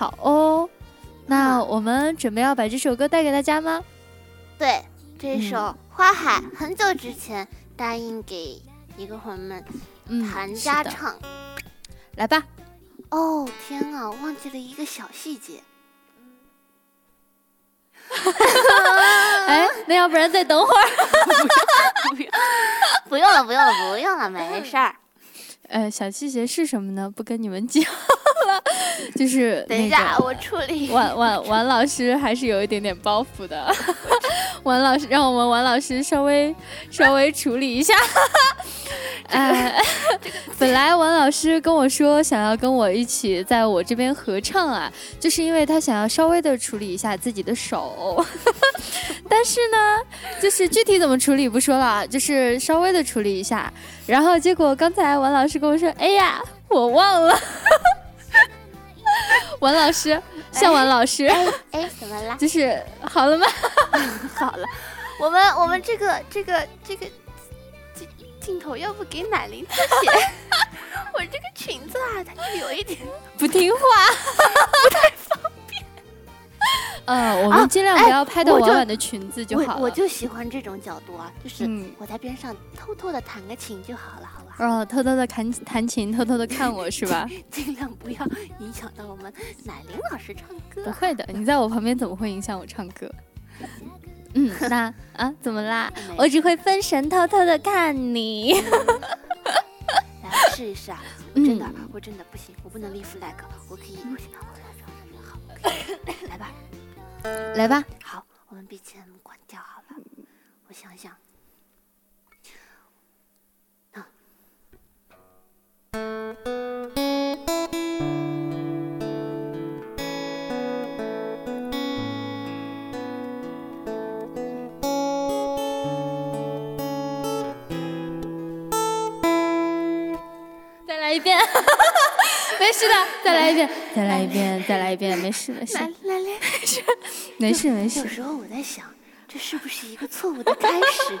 好哦，那我们准备要把这首歌带给大家吗？对，这首《花海》很久之前答应给一个魂们弹家唱，来吧。哦天啊，忘记了一个小细节。哎，那要不然再等会儿？不用了，不用了，不用了，没事儿。呃，小细节是什么呢？不跟你们讲了。就是 等一下，我处理。王王王老师还是有一点点包袱的。王老师，让我们王老师稍微稍微处理一下。哎，本来王老师跟我说想要跟我一起在我这边合唱啊，就是因为他想要稍微的处理一下自己的手。但是呢，就是具体怎么处理不说了，就是稍微的处理一下。然后结果刚才王老师跟我说：“哎呀，我忘了。”王老师，向王老师，哎，怎么了？就是好了吗？好了，我们我们这个这个这个镜镜头要不给奶铃特写？我这个裙子啊，它就有一点不听话，不太方便。嗯，我们尽量不要拍到婉婉的裙子就好了。我就喜欢这种角度啊，就是我在边上偷偷的弹个琴就好了，好吧？哦，偷偷的弹弹琴，偷偷的看我是吧？尽量不要影响到我们奶玲老师唱歌。不会的，你在我旁边怎么会影响我唱歌？嗯，那啊，怎么啦？我只会分神，偷偷的看你。来试一试啊！真的，我真的不行，我不能立 flag，我可以。好，来吧。来吧，好，我们 BGM 关掉好了。我想想，再一遍，没事的，再来一遍，再来一遍，再来一遍，没事没事。来来来。没事没事。有时候我在想，这是不是一个错误的开始？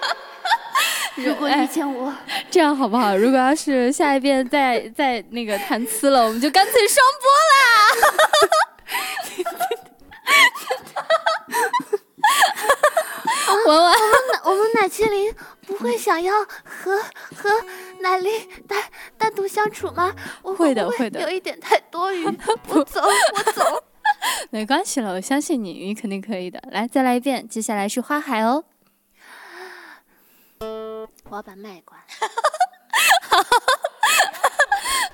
如果遇见我，这样好不好？如果要是下一遍再再那个弹呲了，我们就干脆双播啦！文文，我们奶麒麟不会想要和和奶玲单单独相处吗？我会的会的，有一点太多余。我走，我走。没关系了，我相信你，你肯定可以的。来，再来一遍，接下来是花海哦。我要把麦关。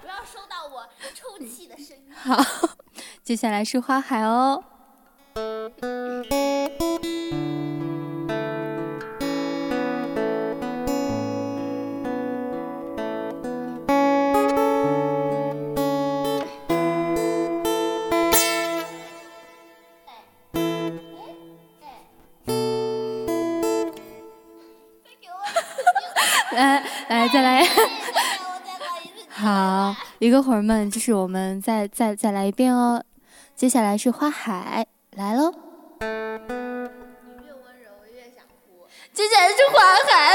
不要收到我抽泣的声音。好，接下来是花海哦。一个伙儿们，就是我们再再再来一遍哦。接下来是花海，来喽。你越温柔，我越想哭。接下来是花海，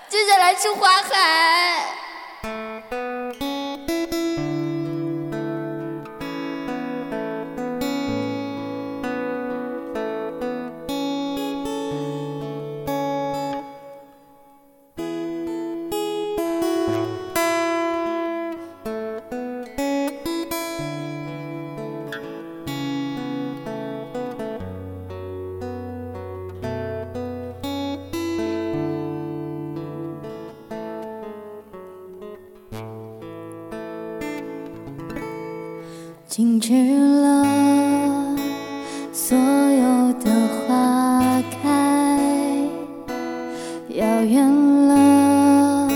接下来是花海。静止了所有的花开，遥远了，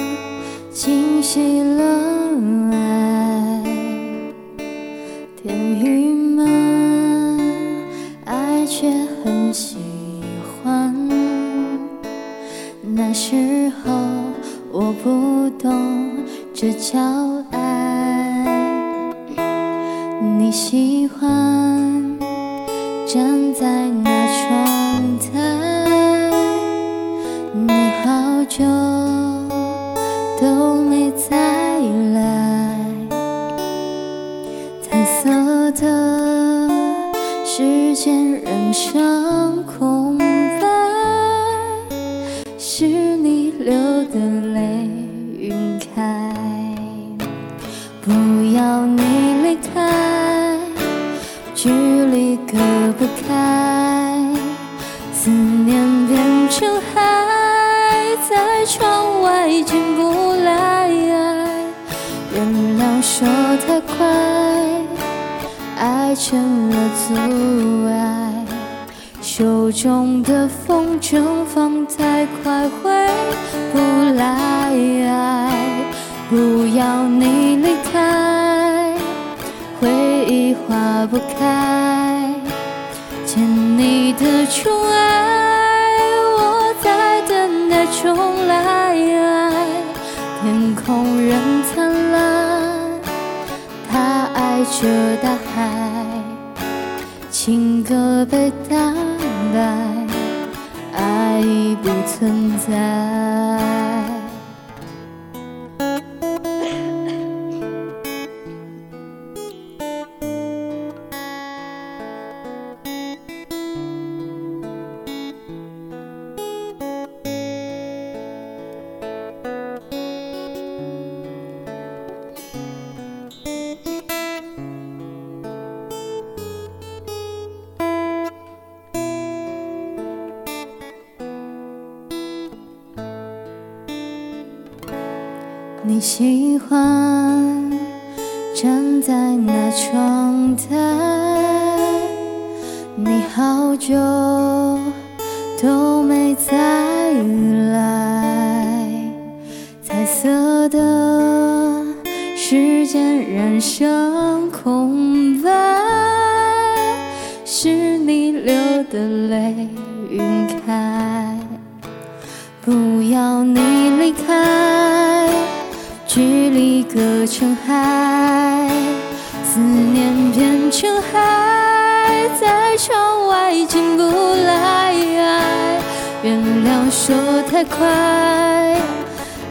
清晰了爱。天郁闷爱却很喜欢，那时候我不懂这叫爱。你喜欢站在那窗台，你好久都没再来，彩色的时间，人生空白，是你流的泪晕开。不不开，思念变成海，在窗外进不来。原谅说太快，爱成了阻碍，手中的风筝放太快回不来。不要你离开，回忆化不开，宠爱，我在等待重来。天空仍灿烂，他爱着大海，情歌被打败，爱已不存在。你喜欢站在那窗台，你好久都没再来。彩色的时间，染上空白，是你流的泪晕开。不要你离开。距离隔成海，思念变成海，在窗外进不来。原谅说太快，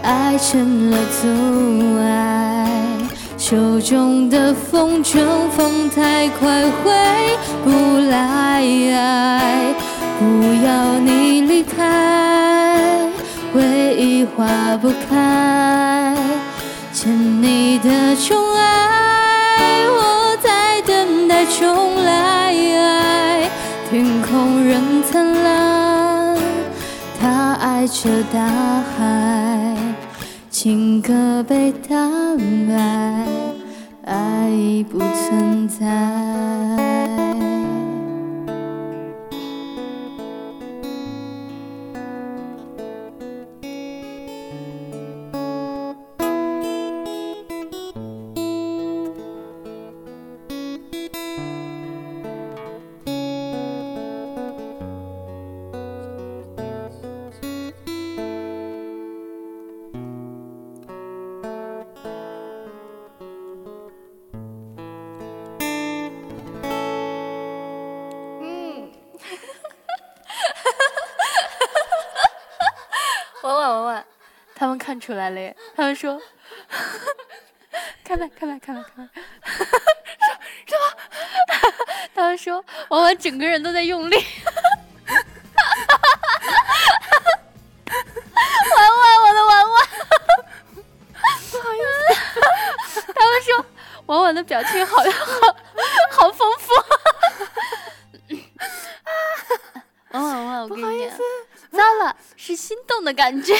爱成了阻碍，手中的风筝放太快回不来。不要你离开，回忆化不开。欠你的宠爱，我在等待重来。天空仍灿烂，他爱着大海，情歌被打败，爱已不存在。他们看出来了耶！他们说：“ 开麦，开麦，开麦，开麦！”是是吗？他们说：“婉婉整个人都在用力。”婉婉，我的婉婉，不好意思。他们说婉婉的表情好好好丰富。婉婉，婉婉，我跟你讲，糟了，是心动的感觉。